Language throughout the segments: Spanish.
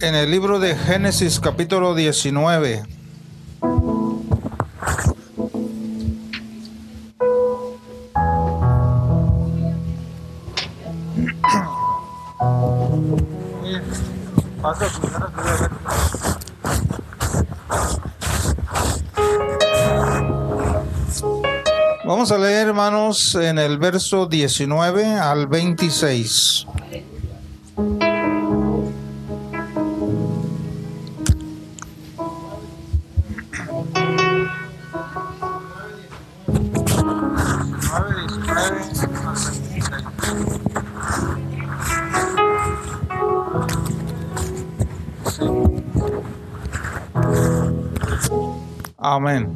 En el libro de Génesis capítulo 19. Vamos a leer, hermanos, en el verso 19 al 26. Amén.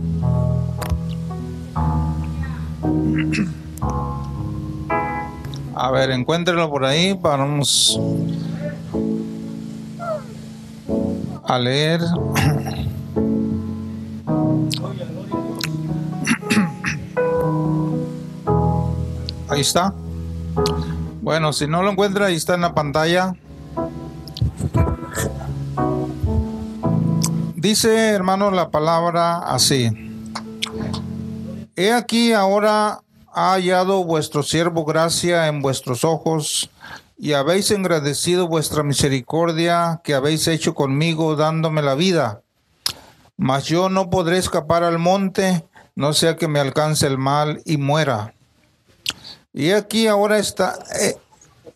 A ver, encuéntrenlo por ahí. Vamos a leer. Ahí está. Bueno, si no lo encuentra, ahí está en la pantalla. Dice, hermano, la palabra así. He aquí ahora ha hallado vuestro siervo gracia en vuestros ojos y habéis engrandecido vuestra misericordia que habéis hecho conmigo dándome la vida. Mas yo no podré escapar al monte, no sea que me alcance el mal y muera. Y aquí ahora está, eh,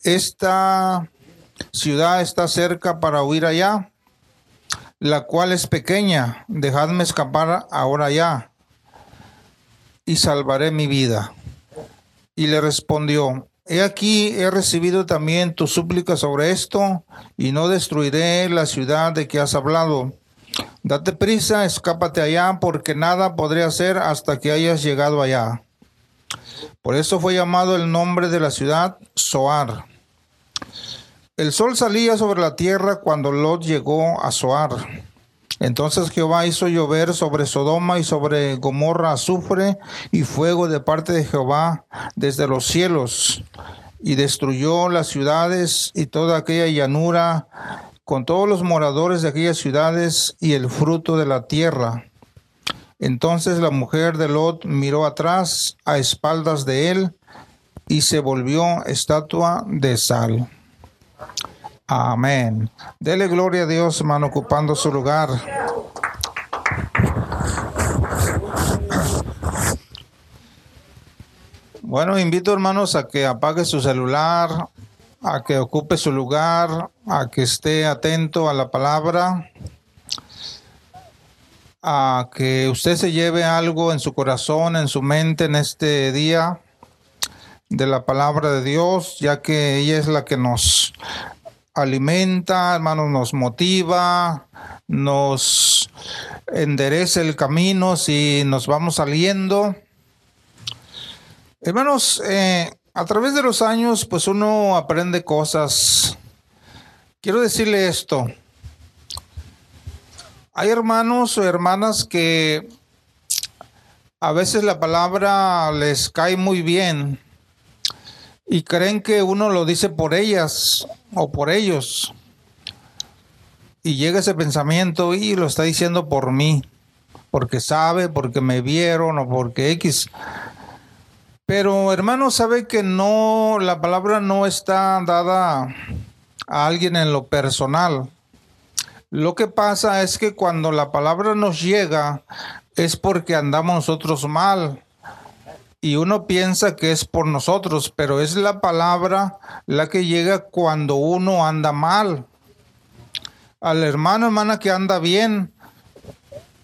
esta ciudad está cerca para huir allá, la cual es pequeña. Dejadme escapar ahora ya y salvaré mi vida. Y le respondió, He aquí, he recibido también tu súplica sobre esto, y no destruiré la ciudad de que has hablado. Date prisa, escápate allá, porque nada podré hacer hasta que hayas llegado allá. Por eso fue llamado el nombre de la ciudad Soar. El sol salía sobre la tierra cuando Lot llegó a Soar. Entonces Jehová hizo llover sobre Sodoma y sobre Gomorra azufre y fuego de parte de Jehová desde los cielos, y destruyó las ciudades y toda aquella llanura, con todos los moradores de aquellas ciudades y el fruto de la tierra. Entonces la mujer de Lot miró atrás a espaldas de él y se volvió estatua de sal. Amén. Dele gloria a Dios, hermano, ocupando su lugar. Bueno, invito hermanos a que apague su celular, a que ocupe su lugar, a que esté atento a la palabra, a que usted se lleve algo en su corazón, en su mente en este día de la palabra de Dios, ya que ella es la que nos alimenta, hermanos, nos motiva, nos endereza el camino si nos vamos saliendo. Hermanos, eh, a través de los años, pues uno aprende cosas. Quiero decirle esto. Hay hermanos o hermanas que a veces la palabra les cae muy bien y creen que uno lo dice por ellas o por ellos. Y llega ese pensamiento y lo está diciendo por mí, porque sabe, porque me vieron o porque X. Pero hermano, sabe que no, la palabra no está dada a alguien en lo personal. Lo que pasa es que cuando la palabra nos llega es porque andamos nosotros mal y uno piensa que es por nosotros, pero es la palabra la que llega cuando uno anda mal. Al hermano, hermana que anda bien,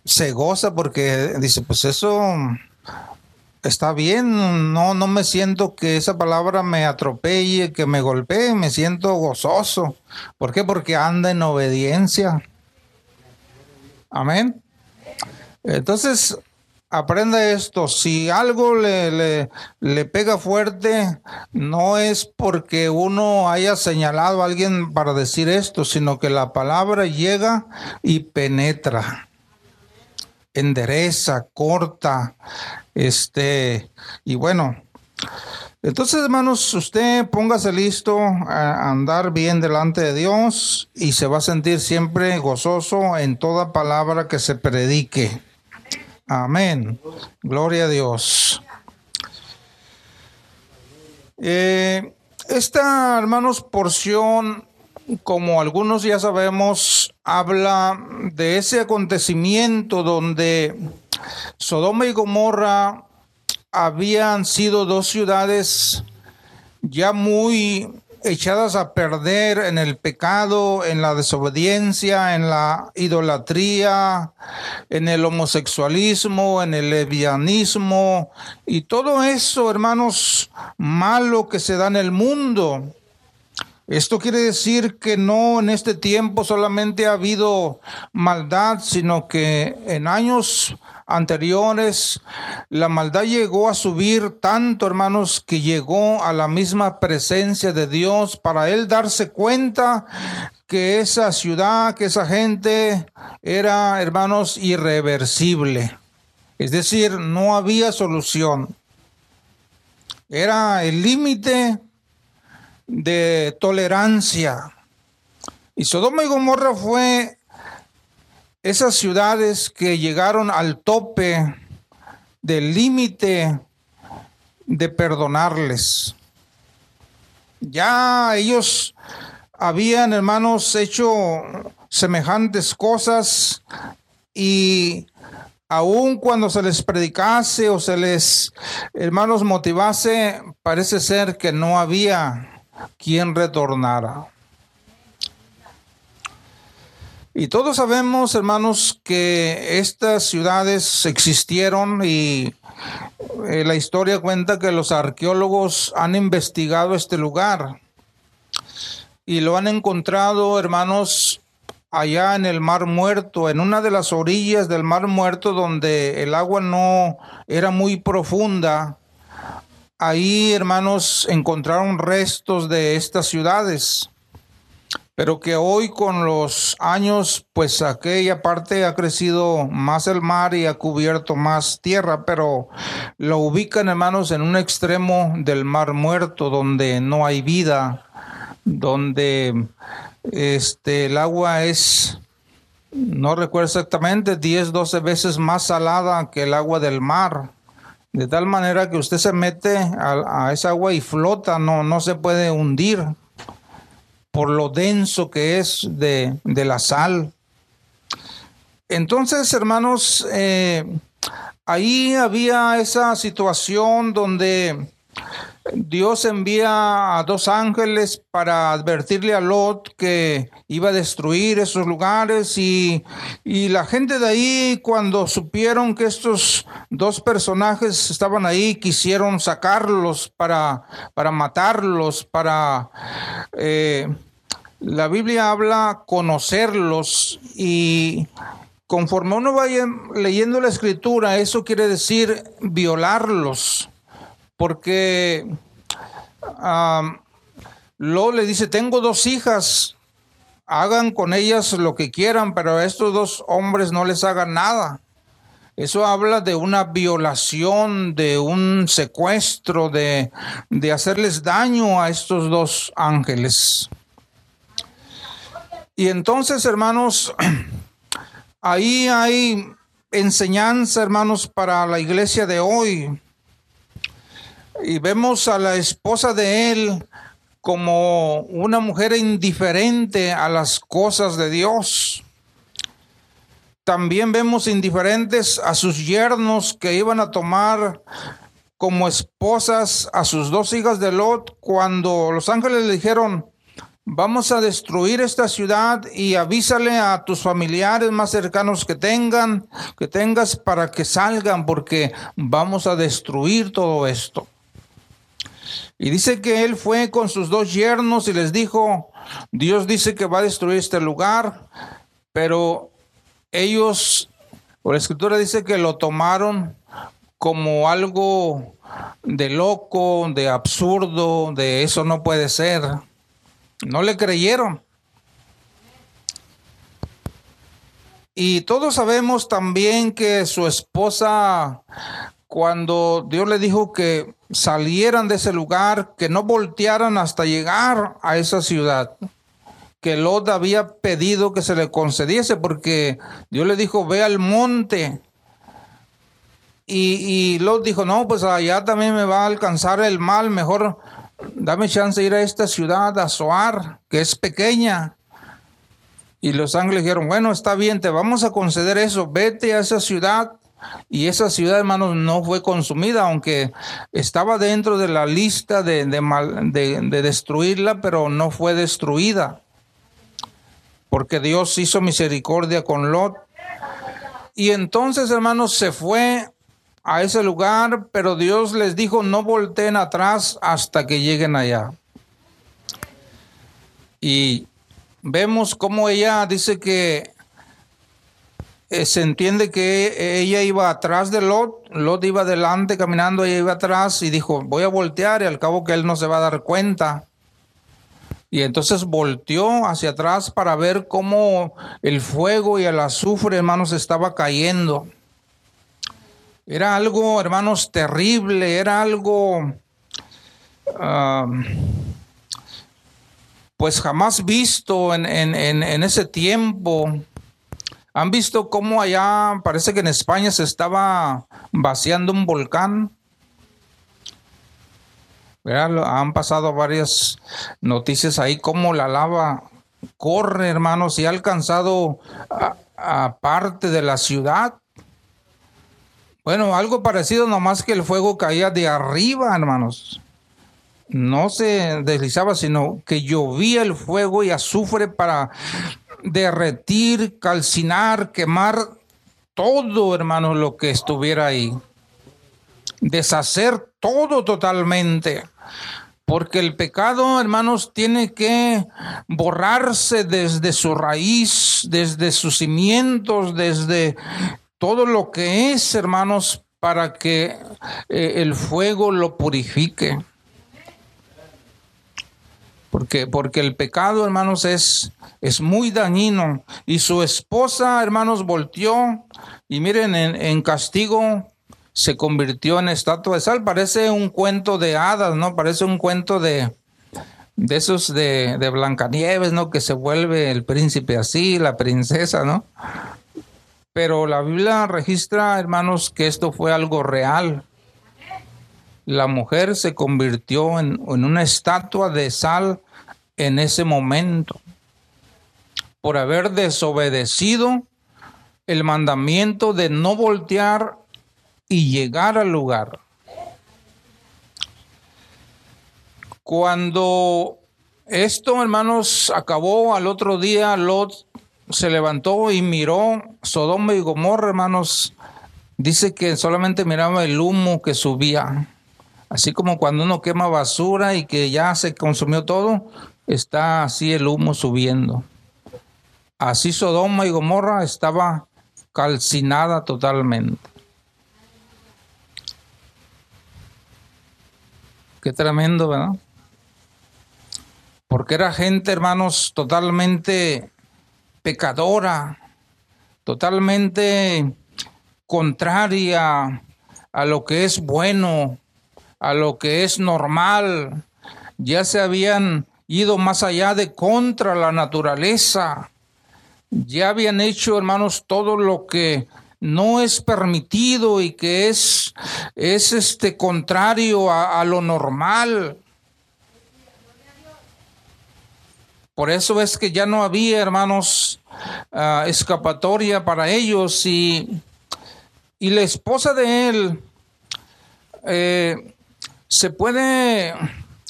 se goza porque dice, pues eso está bien, no, no me siento que esa palabra me atropelle, que me golpee, me siento gozoso. ¿Por qué? Porque anda en obediencia. Amén. Entonces, aprenda esto, si algo le, le, pega fuerte, no es porque uno haya señalado a alguien para decir esto, sino que la palabra llega y penetra, endereza, corta, este, y bueno, Entonces, hermanos, usted póngase listo a andar bien delante de Dios y se va a sentir siempre gozoso en toda palabra que se predique. Amén. Gloria a Dios. Eh, esta, hermanos, porción, como algunos ya sabemos, habla de ese acontecimiento donde Sodoma y Gomorra habían sido dos ciudades ya muy echadas a perder en el pecado, en la desobediencia, en la idolatría, en el homosexualismo, en el lesbianismo y todo eso, hermanos, malo que se da en el mundo. Esto quiere decir que no en este tiempo solamente ha habido maldad, sino que en años anteriores la maldad llegó a subir tanto, hermanos, que llegó a la misma presencia de Dios para él darse cuenta que esa ciudad, que esa gente era, hermanos, irreversible. Es decir, no había solución. Era el límite de tolerancia. Y Sodoma y Gomorra fue esas ciudades que llegaron al tope del límite de perdonarles. Ya ellos habían, hermanos, hecho semejantes cosas y aun cuando se les predicase o se les, hermanos, motivase, parece ser que no había quien retornara. Y todos sabemos, hermanos, que estas ciudades existieron y eh, la historia cuenta que los arqueólogos han investigado este lugar. Y lo han encontrado, hermanos, allá en el Mar Muerto, en una de las orillas del Mar Muerto donde el agua no era muy profunda. Ahí, hermanos, encontraron restos de estas ciudades, pero que hoy con los años, pues aquella parte ha crecido más el mar y ha cubierto más tierra, pero lo ubican, hermanos, en un extremo del mar muerto, donde no hay vida, donde este, el agua es no recuerdo exactamente, 10, 12 veces más salada que el agua del mar. De tal manera que usted se mete a, esa agua y flota, no, no se puede hundir por lo denso que es de, la sal. Entonces, hermanos, eh, ahí había esa situación donde Dios envía a dos ángeles para advertirle a Lot que iba a destruir esos lugares y, la gente de ahí cuando supieron que estos dos personajes estaban ahí quisieron sacarlos para, para matarlos, para... Eh, la Biblia habla conocerlos y conforme uno vaya leyendo la escritura, eso quiere decir violarlos porque Lo le dice, tengo dos hijas, hagan con ellas lo que quieran, pero a estos dos hombres no les hagan nada. Eso habla de una violación, de un secuestro, de, de hacerles daño a estos dos ángeles. Y entonces, hermanos, ahí hay enseñanza, hermanos, para la iglesia de hoy y vemos a la esposa de él como una mujer indiferente a las cosas de Dios. También vemos indiferentes a sus yernos que iban a tomar como esposas a sus dos hijas de Lot cuando los ángeles le dijeron, vamos a destruir esta ciudad y avísale a tus familiares más cercanos que tengan, que tengas para que salgan porque vamos a destruir todo esto. Y dice que él fue con sus dos yernos y les dijo, Dios dice que va a destruir este lugar, pero ellos, la escritura dice que lo tomaron como algo de loco, de absurdo, de eso no puede ser. No le creyeron. Y todos sabemos también que su esposa cuando Dios le dijo que salieran de ese lugar, que no voltearan hasta llegar a esa ciudad, que Lot había pedido que se le concediese, porque Dios le dijo, ve al monte. Y, y Lot dijo, no, pues allá también me va a alcanzar el mal, mejor dame chance de ir a esta ciudad, a Soar, que es pequeña. Y los ángeles dijeron, bueno, está bien, te vamos a conceder eso, vete a esa ciudad y esa ciudad, hermanos, no fue consumida, aunque estaba dentro de la lista de, de, destruirla, pero no fue destruida. Porque Dios hizo misericordia con Lot. Y entonces, hermanos, se fue a ese lugar, pero Dios les dijo, no volteen atrás hasta que lleguen allá. Y vemos cómo ella dice que eh, se entiende que ella iba atrás de Lot, Lot iba adelante caminando, ella iba atrás y dijo, voy a voltear y al cabo que él no se va a dar cuenta. Y entonces volteó hacia atrás para ver cómo el fuego y el azufre, hermanos, estaba cayendo. Era algo, hermanos, terrible, era algo, pues jamás visto en, en ese tiempo. ¿Han visto cómo allá, parece que en España se estaba vaciando un volcán? Han pasado varias noticias ahí, cómo la lava corre, hermanos, y ha alcanzado a, parte de la ciudad. Bueno, algo parecido, nomás que el fuego caía de arriba, hermanos. No se deslizaba, sino que llovía el fuego y azufre para derretir, calcinar, quemar todo, hermanos, lo que estuviera ahí. Deshacer todo totalmente. Porque el pecado, hermanos, tiene que borrarse desde su raíz, desde sus cimientos, desde todo lo que es, hermanos, para que eh, el fuego lo purifique. Porque, porque el pecado, hermanos, es, es muy dañino. Y su esposa, hermanos, volteó y miren, en, castigo se convirtió en estatua de sal. Parece un cuento de hadas, ¿no? Parece un cuento de, de esos de, de Blancanieves, ¿no? Que se vuelve el príncipe así, la princesa, ¿no? Pero la Biblia registra, hermanos, que esto fue algo real. La mujer se convirtió en, en una estatua de sal en ese momento por haber desobedecido el mandamiento de no voltear y llegar al lugar. Cuando esto, hermanos, acabó al otro día, Lot se levantó y miró Sodoma y Gomorra, hermanos. Dice que solamente miraba el humo que subía. Así como cuando uno quema basura y que ya se consumió todo, está así el humo subiendo. Así Sodoma y Gomorra estaba calcinada totalmente. Qué tremendo, ¿verdad? Porque era gente, hermanos, totalmente pecadora, totalmente contraria a lo que es bueno, a lo que es normal. Ya se habían ido más allá de contra la naturaleza ya habían hecho, hermanos, todo lo que no es permitido y que es, es este contrario a, lo normal. Por eso es que ya no había, hermanos, ah, escapatoria para ellos y, y, la esposa de él eh, se puede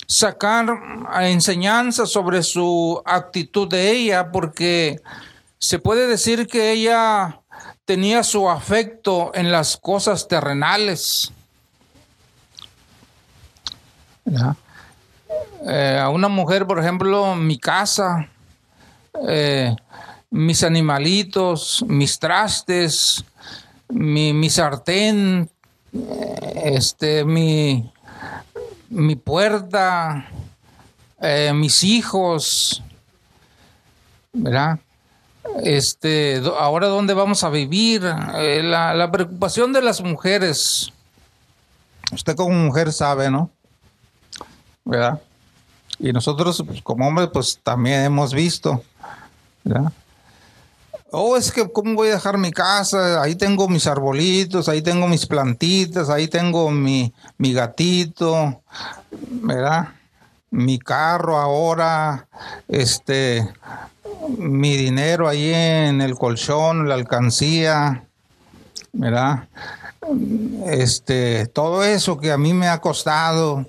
sacar enseñanza sobre su actitud de ella porque se puede decir que ella tenía su afecto en las cosas terrenales. Eh, a una mujer, por ejemplo, mi casa, eh, mis animalitos, mis trastes, mi, sartén, eh, este, mi, mi puerta, mis hijos, ¿verdad? este, ahora dónde vamos a vivir, eh, la, preocupación de las mujeres, Usted como mujer sabe, ¿no? ¿Verdad? Y nosotros pues, como hombres pues también hemos visto, ¿verdad? Oh, es que ¿cómo voy a dejar mi casa? Ahí tengo mis arbolitos, ahí tengo mis plantitas, ahí tengo mi, mi gatito, ¿verdad? Mi carro ahora, este, mi dinero ahí en el colchón, la alcancía, ¿verdad? Este, todo eso que a mí me ha costado.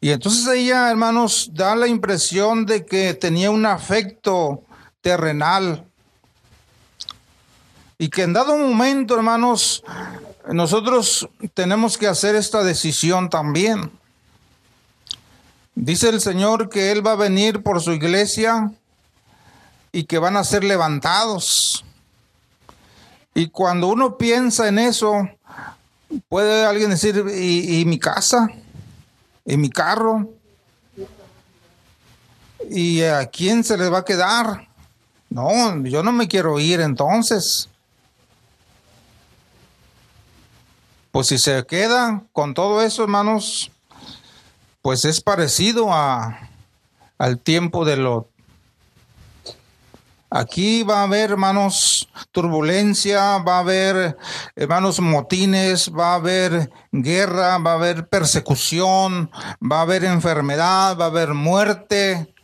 Y entonces ella, hermanos, da la impresión de que tenía un afecto terrenal. Y que en dado momento, hermanos, nosotros tenemos que hacer esta decisión también. Dice el Señor que Él va a venir por su iglesia y que van a ser levantados. Y cuando uno piensa en eso, puede alguien decir, ¿y, mi casa? ¿Y mi carro? ¿Y a quién se les va a quedar? No, yo no me quiero ir entonces. Pues si se queda con todo eso, hermanos, pues es parecido a, al tiempo de lo Aquí va a haber, hermanos, turbulencia, va a haber, hermanos, motines, va a haber guerra, va a haber persecución, va a haber enfermedad, va a haber muerte.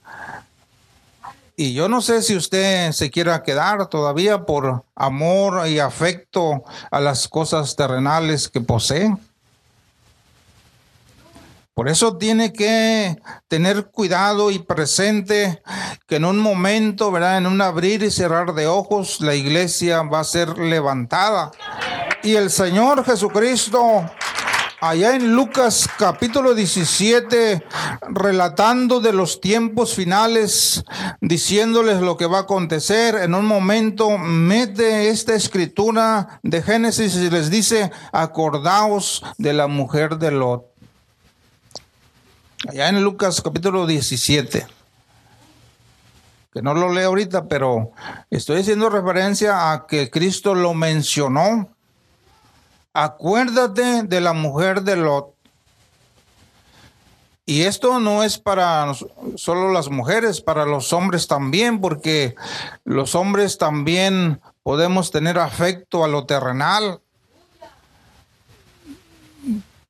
Y yo no sé si usted se quiera quedar todavía por amor y afecto a las cosas terrenales que posee. Por eso tiene que tener cuidado y presente que en un momento, ¿verdad? En un abrir y cerrar de ojos, la iglesia va a ser levantada. Y el Señor Jesucristo, allá en Lucas capítulo 17, relatando de los tiempos finales, diciéndoles lo que va a acontecer, en un momento mete esta escritura de Génesis y les dice, acordaos de la mujer de Lot allá en Lucas capítulo 17, que no lo leo ahorita, pero estoy haciendo referencia a que Cristo lo mencionó. Acuérdate de la mujer de Lot. Y esto no es para solo las mujeres, para los hombres también, porque los hombres también podemos tener afecto a lo terrenal,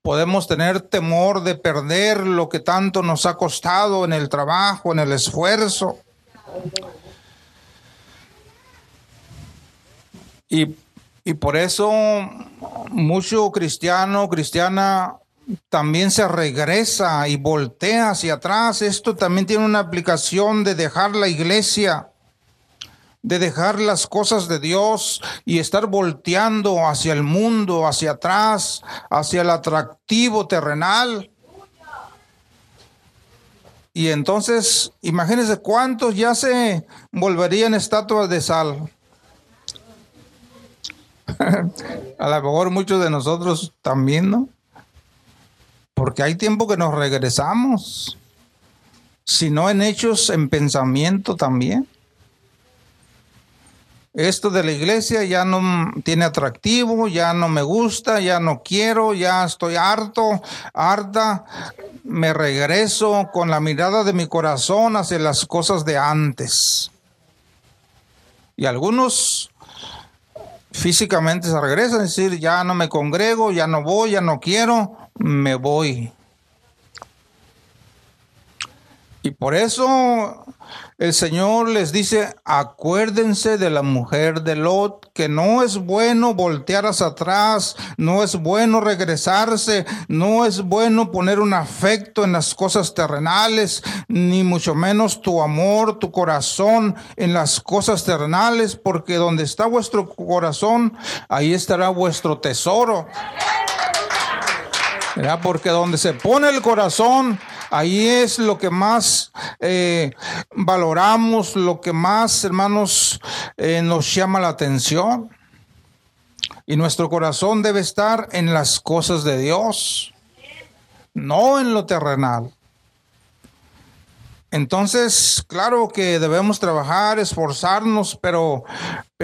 podemos tener temor de perder lo que tanto nos ha costado en el trabajo, en el esfuerzo. Y, por eso mucho cristiano, cristiana, también se regresa y voltea hacia atrás. Esto también tiene una aplicación de dejar la iglesia de dejar las cosas de Dios y estar volteando hacia el mundo, hacia atrás, hacia el atractivo terrenal. Y entonces, imagínense cuántos ya se volverían estatuas de sal. A lo mejor muchos de nosotros también, ¿no? Porque hay tiempo que nos regresamos, si no en hechos, en pensamiento también esto de la iglesia ya no tiene atractivo, ya no me gusta, ya no quiero, ya estoy harto, harta, me regreso con la mirada de mi corazón hacia las cosas de antes. Y algunos físicamente se regresan, es decir, ya no me congrego, ya no voy, ya no quiero, me voy. Y por eso el Señor les dice, acuérdense de la mujer de Lot, que no es bueno voltear hacia atrás, no es bueno regresarse, no es bueno poner un afecto en las cosas terrenales, ni mucho menos tu amor, tu corazón en las cosas terrenales, porque donde está vuestro corazón, ahí estará vuestro tesoro. Porque donde se pone el corazón, ahí es lo que más eh, valoramos, lo que más, hermanos, eh, nos llama la atención. Y nuestro corazón debe estar en las cosas de Dios, no en lo terrenal. Entonces, claro que debemos trabajar, esforzarnos, pero,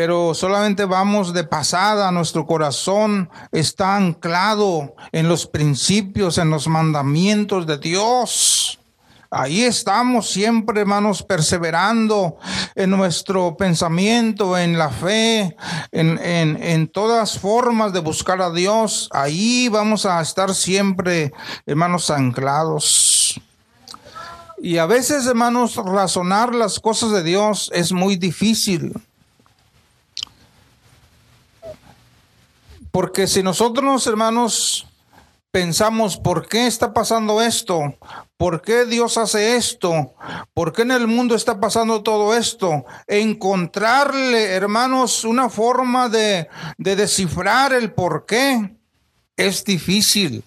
pero solamente vamos de pasada. Nuestro corazón está anclado en los principios, en los mandamientos de Dios. Ahí estamos siempre, hermanos, perseverando en nuestro pensamiento, en la fe, en, en, en, todas formas de buscar a Dios. Ahí vamos a estar siempre, hermanos, anclados. Y a veces, hermanos, razonar las cosas de Dios es muy difícil. Porque si nosotros, hermanos, pensamos, ¿por qué está pasando esto? ¿Por qué Dios hace esto? ¿Por qué en el mundo está pasando todo esto? Encontrarle, hermanos, una forma de, de descifrar el por qué es difícil.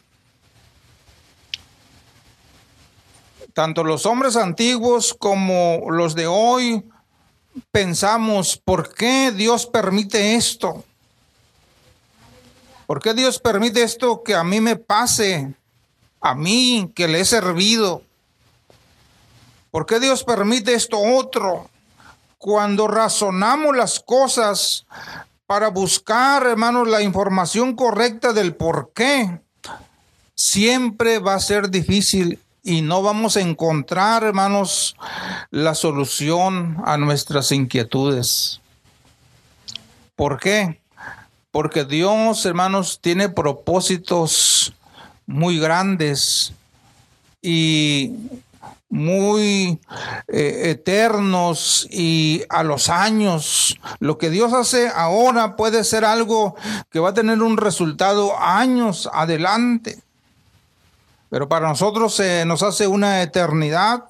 tanto los hombres antiguos como los de hoy pensamos, ¿por qué Dios permite esto? ¿Por qué Dios permite esto que a mí me pase? A mí que le he servido. ¿Por qué Dios permite esto otro? Cuando razonamos las cosas para buscar, hermanos, la información correcta del por qué, siempre va a ser difícil y no vamos a encontrar, hermanos, la solución a nuestras inquietudes. ¿Por qué? Porque Dios, hermanos, tiene propósitos muy grandes y muy eh, eternos y a los años. Lo que Dios hace ahora puede ser algo que va a tener un resultado años adelante pero para nosotros se nos hace una eternidad.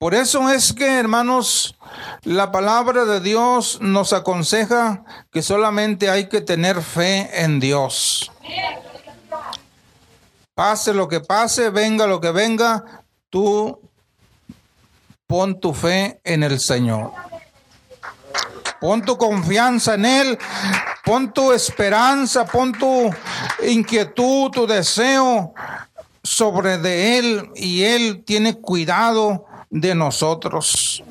Por eso es que, hermanos, la palabra de Dios nos aconseja que solamente hay que tener fe en Dios. Pase lo que pase, venga lo que venga, tú pon tu fe en el Señor. Pon tu confianza en Él, pon tu esperanza, pon tu inquietud, tu deseo sobre de Él y Él tiene cuidado de nosotros.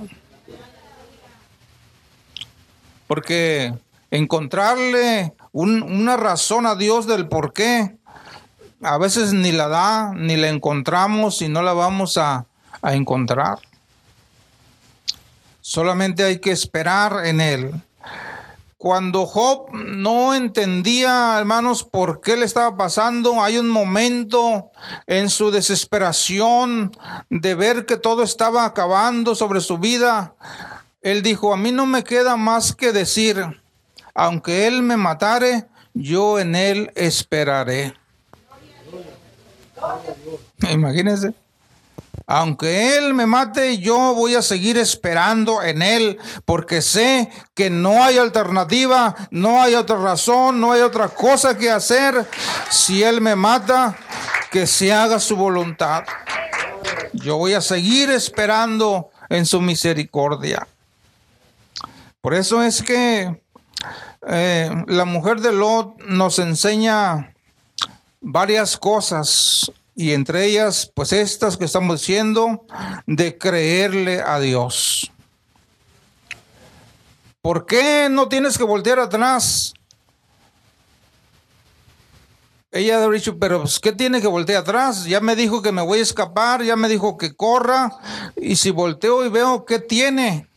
Porque encontrarle una razón a Dios del por qué, a veces ni la da, ni la encontramos y no la vamos a, a encontrar. Solamente hay que esperar en Él. Cuando Job no entendía, hermanos, por qué le estaba pasando, hay un momento en su desesperación de ver que todo estaba acabando sobre su vida. Él dijo, a mí no me queda más que decir, aunque él me matare, yo en él esperaré. Imagínense. Aunque Él me mate, yo voy a seguir esperando en Él, porque sé que no hay alternativa, no hay otra razón, no hay otra cosa que hacer. Si Él me mata, que se haga su voluntad. Yo voy a seguir esperando en su misericordia. Por eso es que eh, la mujer de Lot nos enseña varias cosas y entre ellas, pues estas que estamos diciendo, de creerle a Dios. ¿Por qué no tienes que voltear atrás? Ella ha dicho, pero pues, ¿qué tiene que voltear atrás? Ya me dijo que me voy a escapar, ya me dijo que corra, y si volteo y veo qué tiene,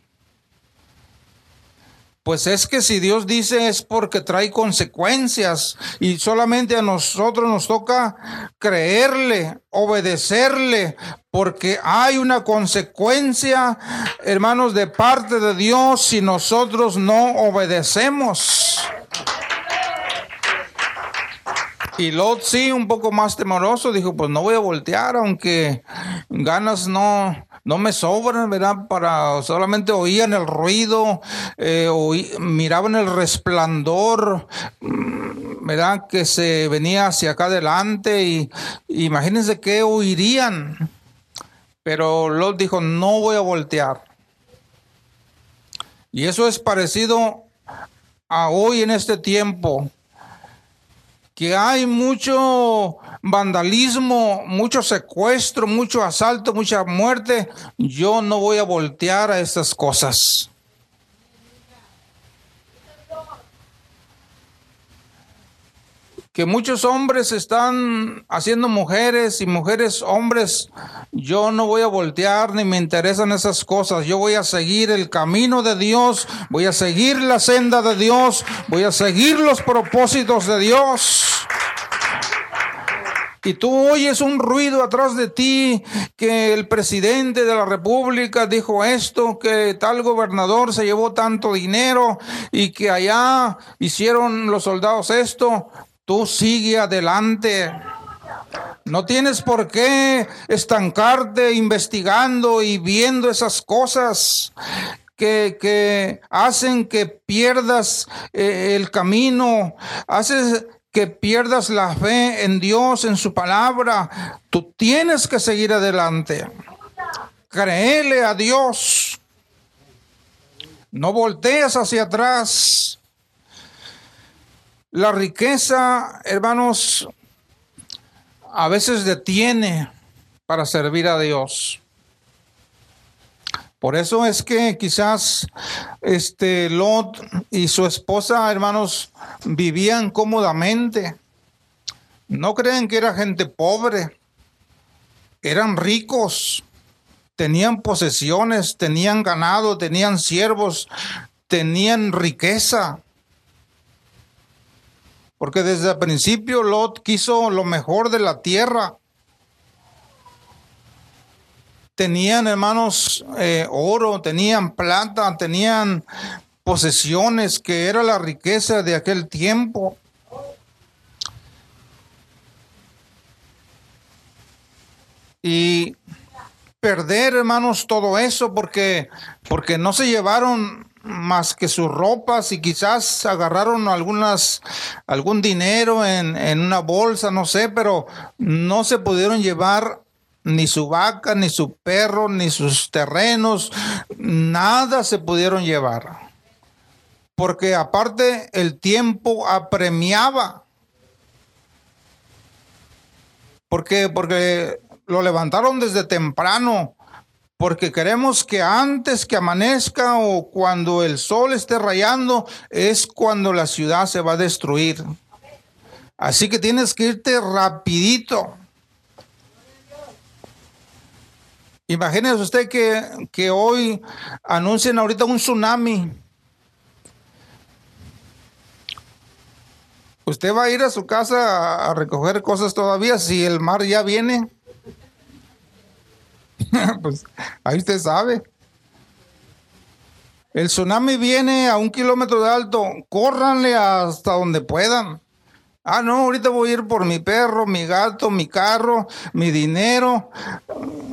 pues es que si Dios dice es porque trae consecuencias y solamente a nosotros nos toca creerle, obedecerle, porque hay una consecuencia, hermanos, de parte de Dios si nosotros no obedecemos. Y Lot sí, un poco más temoroso, dijo, pues no voy a voltear, aunque ganas no, no me sobran, ¿verdad? Para solamente oían el ruido, eh, miraban el resplandor, mm, ¿verdad? Que se venía hacia acá adelante y imagínense que oirían. Pero Lot dijo, no voy a voltear. Y eso es parecido a hoy en este tiempo que hay mucho vandalismo, mucho secuestro, mucho asalto, mucha muerte, yo no voy a voltear a estas cosas. Que muchos hombres están haciendo mujeres y mujeres hombres, yo no voy a voltear ni me interesan esas cosas. Yo voy a seguir el camino de Dios, voy a seguir la senda de Dios, voy a seguir los propósitos de Dios. Y tú oyes un ruido atrás de ti que el presidente de la República dijo esto, que tal gobernador se llevó tanto dinero y que allá hicieron los soldados esto. Tú sigue adelante. No tienes por qué estancarte investigando y viendo esas cosas que, hacen que pierdas eh, el camino, haces que pierdas la fe en Dios, en su palabra. Tú tienes que seguir adelante. Créele a Dios. No voltees hacia atrás. La riqueza, hermanos, a veces detiene para servir a Dios. Por eso es que quizás este Lot y su esposa, hermanos, vivían cómodamente. No creen que era gente pobre. Eran ricos. Tenían posesiones, tenían ganado, tenían siervos, tenían riqueza. Porque desde el principio Lot quiso lo mejor de la tierra. Tenían, hermanos, eh, oro, tenían plata, tenían posesiones, que era la riqueza de aquel tiempo. Y perder, hermanos, todo eso porque, porque no se llevaron más que sus ropas y quizás agarraron algunas algún dinero en, en, una bolsa, no sé, pero no se pudieron llevar ni su vaca, ni su perro, ni sus terrenos, nada se pudieron llevar. Porque aparte el tiempo apremiaba. Porque, porque lo levantaron desde temprano porque queremos que antes que amanezca o cuando el sol esté rayando es cuando la ciudad se va a destruir. Así que tienes que irte rapidito. Imagínese usted que, que hoy anuncien ahorita un tsunami. ¿Usted va a ir a su casa a recoger cosas todavía si el mar ya viene? pues ahí usted sabe. El tsunami viene a un kilómetro de alto, córranle hasta donde puedan. Ah, no, ahorita voy a ir por mi perro, mi gato, mi carro, mi dinero.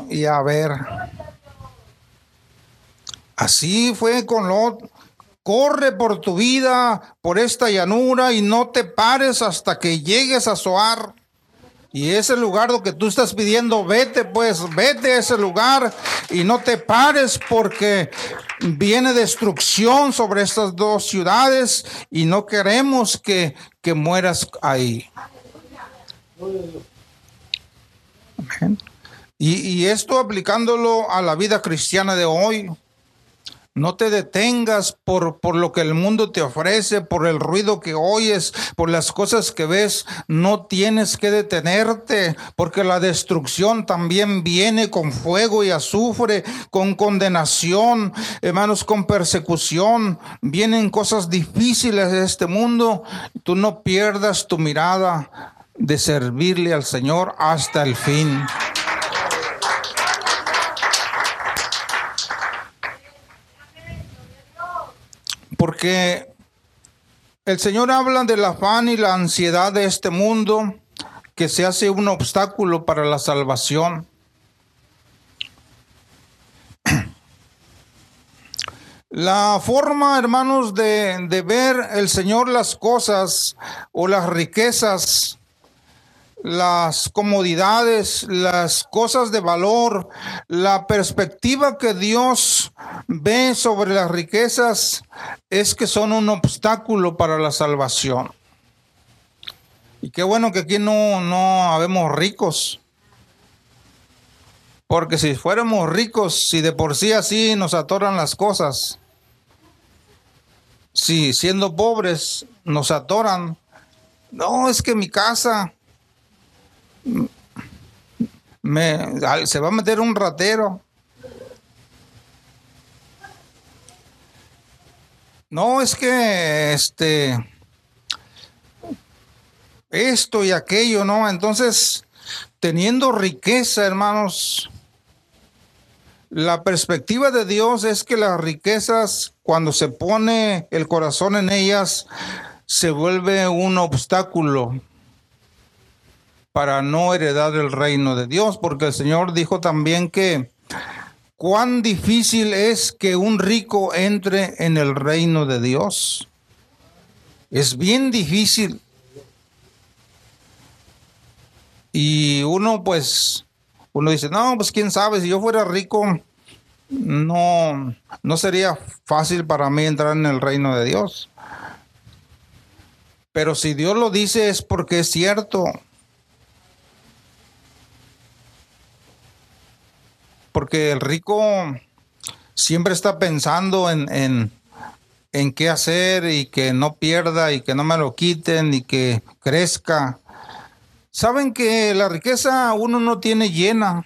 Y a ver. Así fue con Lot. Corre por tu vida, por esta llanura, y no te pares hasta que llegues a Soar. Y ese lugar lo que tú estás pidiendo, vete pues, vete a ese lugar y no te pares porque viene destrucción sobre estas dos ciudades y no queremos que, que mueras ahí. Y, y esto aplicándolo a la vida cristiana de hoy. No te detengas por, por, lo que el mundo te ofrece, por el ruido que oyes, por las cosas que ves. No tienes que detenerte, porque la destrucción también viene con fuego y azufre, con condenación, hermanos, con persecución. Vienen cosas difíciles de este mundo. Tú no pierdas tu mirada de servirle al Señor hasta el fin. Porque el Señor habla del afán y la ansiedad de este mundo que se hace un obstáculo para la salvación. La forma, hermanos, de, de, ver el Señor las cosas o las riquezas las comodidades, las cosas de valor, la perspectiva que Dios ve sobre las riquezas es que son un obstáculo para la salvación. Y qué bueno que aquí no, no habemos ricos. Porque si fuéramos ricos, si de por sí así nos atoran las cosas, si siendo pobres nos atoran, no, es que mi casa me, se va a meter un ratero. No, es que este esto y aquello, ¿no? Entonces, teniendo riqueza, hermanos, la perspectiva de Dios es que las riquezas, cuando se pone el corazón en ellas, se vuelve un obstáculo para no heredar el reino de Dios, porque el Señor dijo también que cuán difícil es que un rico entre en el reino de Dios. Es bien difícil. Y uno pues, uno dice, no, pues quién sabe, si yo fuera rico, no, no sería fácil para mí entrar en el reino de Dios. Pero si Dios lo dice es porque es cierto. Porque el rico siempre está pensando en, en, en qué hacer y que no pierda y que no me lo quiten y que crezca. Saben que la riqueza uno no tiene llena.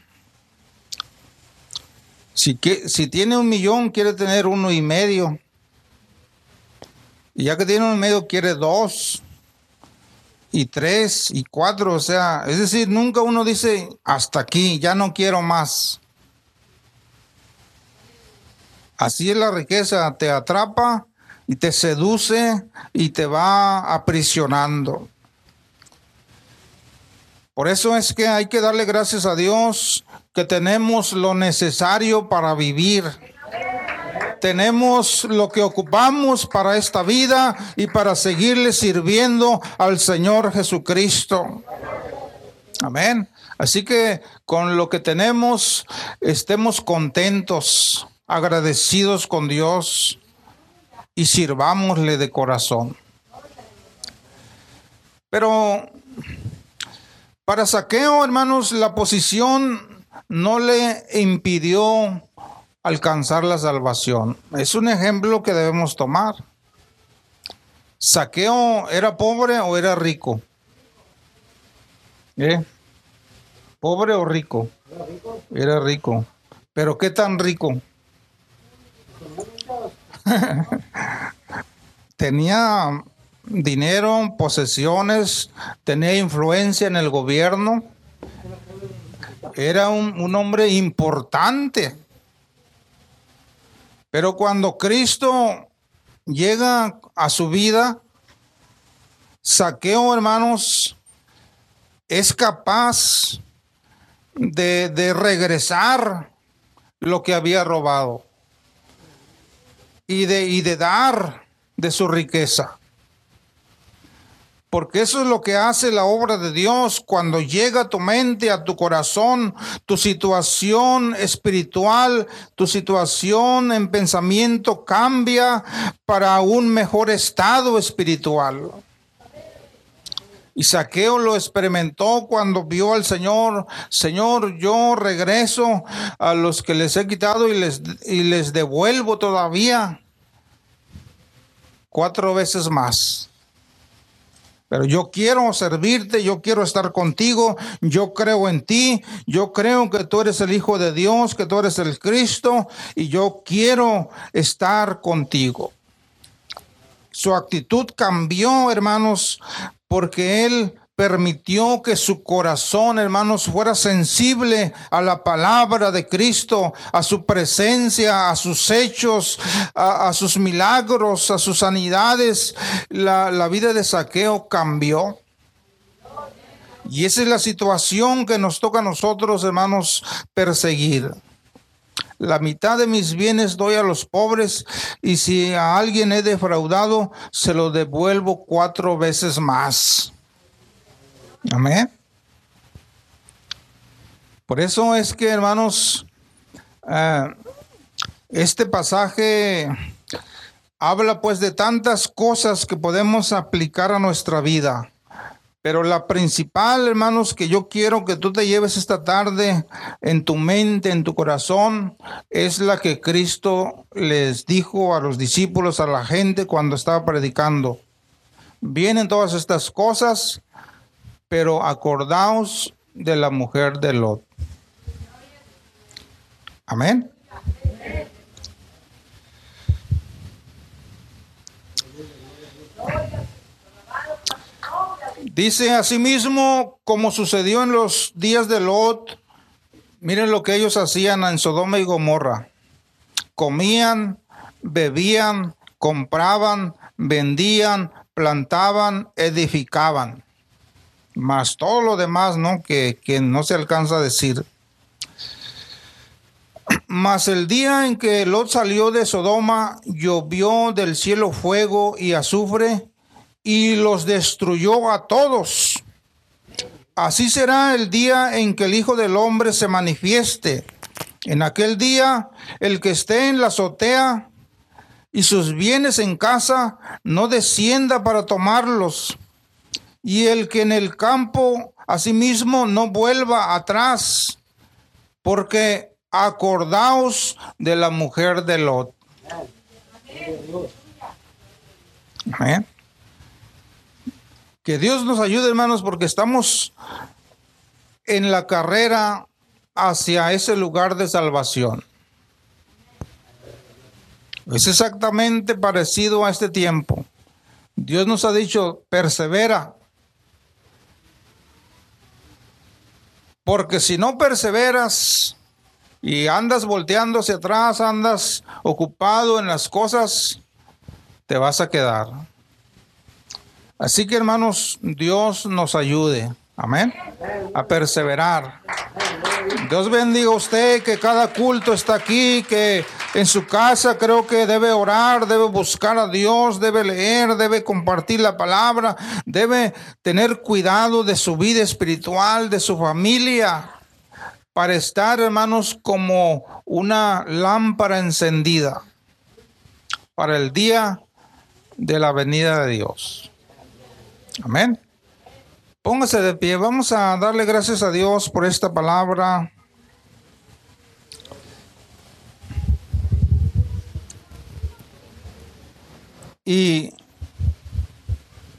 Si, que, si tiene un millón, quiere tener uno y medio. Y ya que tiene uno y medio, quiere dos y tres y cuatro. O sea, es decir, nunca uno dice hasta aquí, ya no quiero más. Así es la riqueza, te atrapa y te seduce y te va aprisionando. Por eso es que hay que darle gracias a Dios que tenemos lo necesario para vivir. Tenemos lo que ocupamos para esta vida y para seguirle sirviendo al Señor Jesucristo. Amén. Así que con lo que tenemos, estemos contentos, agradecidos con Dios y sirvámosle de corazón. Pero para Saqueo, hermanos, la posición no le impidió alcanzar la salvación. Es un ejemplo que debemos tomar. ¿Saqueo era pobre o era rico? ¿Eh? ¿Pobre o rico? Era rico. ¿Pero qué tan rico? Tenía dinero, posesiones, tenía influencia en el gobierno. Era un, hombre importante. Pero cuando Cristo llega a su vida, Saqueo, hermanos, es capaz de, regresar lo que había robado y de, y de dar de su riqueza. Porque eso es lo que hace la obra de Dios cuando llega a tu mente, a tu corazón, tu situación espiritual, tu situación en pensamiento cambia para un mejor estado espiritual. Y Saqueo lo experimentó cuando vio al Señor, Señor, yo regreso a los que les he quitado y les, y les devuelvo todavía cuatro veces más. Pero yo quiero servirte, yo quiero estar contigo, yo creo en ti, yo creo que tú eres el Hijo de Dios, que tú eres el Cristo y yo quiero estar contigo. Su actitud cambió, hermanos, porque él permitió que su corazón, hermanos, fuera sensible a la palabra de Cristo, a su presencia, a sus hechos, a, sus milagros, a sus sanidades. La, la vida de saqueo cambió. Y esa es la situación que nos toca a nosotros, hermanos, perseguir. La mitad de mis bienes doy a los pobres y si a alguien he defraudado, se lo devuelvo cuatro veces más. Amén. Por eso es que, hermanos, eh, este pasaje habla pues de tantas cosas que podemos aplicar a nuestra vida Pero la principal, hermanos, que yo quiero que tú te lleves esta tarde en tu mente, en tu corazón, es la que Cristo les dijo a los discípulos, a la gente cuando estaba predicando. Vienen todas estas cosas, pero acordaos de la mujer de Lot. Amén. Dice asimismo, como sucedió en los días de Lot, miren lo que ellos hacían en Sodoma y Gomorra. Comían, bebían, compraban, vendían, plantaban, edificaban. Más todo lo demás, ¿no? Que, que no se alcanza a decir. Mas el día en que Lot salió de Sodoma, llovió del cielo fuego y azufre y los destruyó a todos. Así será el día en que el Hijo del Hombre se manifieste. En aquel día, el que esté en la azotea y sus bienes en casa, no descienda para tomarlos. Y el que en el campo asimismo no vuelva atrás, porque acordaos de la mujer de Lot. Que Dios nos ayude, hermanos, porque estamos en la carrera hacia ese lugar de salvación. Es exactamente parecido a este tiempo. Dios nos ha dicho, persevera. Porque si no perseveras y andas volteando hacia atrás, andas ocupado en las cosas, te vas a quedar. Así que hermanos, Dios nos ayude. Amén. A perseverar. Dios bendiga a usted, que cada culto está aquí, que en su casa creo que debe orar, debe buscar a Dios, debe leer, debe compartir la palabra, debe tener cuidado de su vida espiritual, de su familia, para estar, hermanos, como una lámpara encendida para el día de la venida de Dios. Amén. Póngase de pie. Vamos a darle gracias a Dios por esta palabra. Y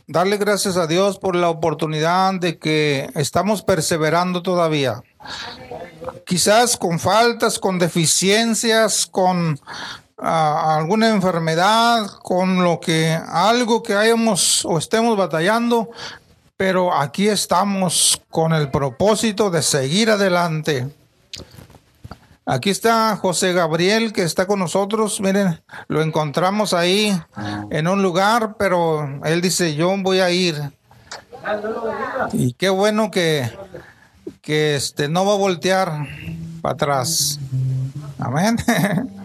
darle gracias a Dios por la oportunidad de que estamos perseverando todavía. Quizás con faltas, con deficiencias, con alguna enfermedad, con lo que algo que hayamos o estemos batallando, pero aquí estamos con el propósito de seguir adelante. Aquí está José Gabriel que está con nosotros. Miren, lo encontramos ahí en un lugar, pero él dice, yo voy a ir. Y qué bueno que, que este, no va a voltear para atrás. Amén.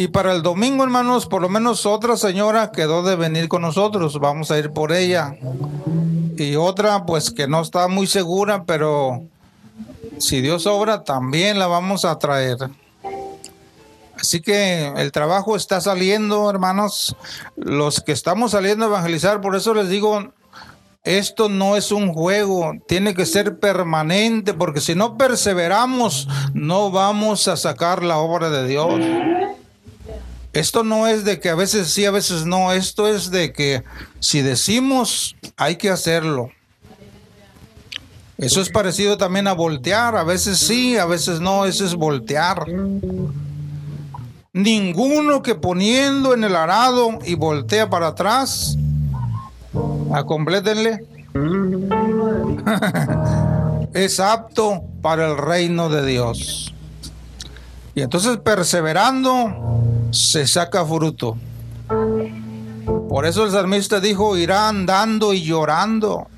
Y para el domingo, hermanos, por lo menos otra señora quedó de venir con nosotros. Vamos a ir por ella. Y otra, pues que no está muy segura, pero si Dios obra, también la vamos a traer. Así que el trabajo está saliendo, hermanos. Los que estamos saliendo a evangelizar, por eso les digo, esto no es un juego, tiene que ser permanente, porque si no perseveramos, no vamos a sacar la obra de Dios. Esto no es de que a veces sí, a veces no. Esto es de que si decimos, hay que hacerlo. Eso es parecido también a voltear. A veces sí, a veces no. Eso es voltear. Ninguno que poniendo en el arado y voltea para atrás, acomplétenle, es apto para el reino de Dios. Y entonces perseverando se saca fruto. Por eso el salmista dijo, irá andando y llorando,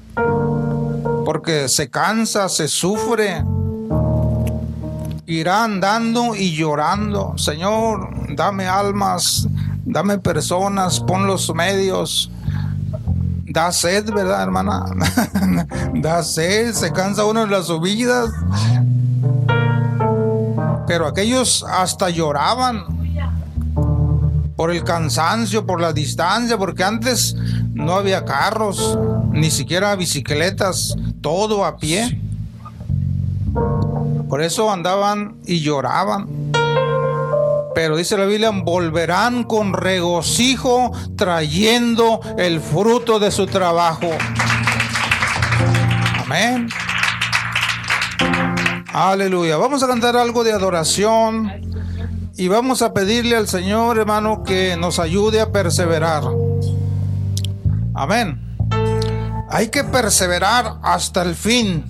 porque se cansa, se sufre. Irá andando y llorando. Señor, dame almas, dame personas, pon los medios. Da sed, ¿verdad, hermana? da sed, se cansa uno en las subidas. Pero aquellos hasta lloraban por el cansancio, por la distancia, porque antes no había carros, ni siquiera bicicletas, todo a pie. Por eso andaban y lloraban. Pero dice la Biblia, volverán con regocijo trayendo el fruto de su trabajo. Amén. Aleluya. Vamos a cantar algo de adoración y vamos a pedirle al Señor, hermano, que nos ayude a perseverar. Amén. Hay que perseverar hasta el fin.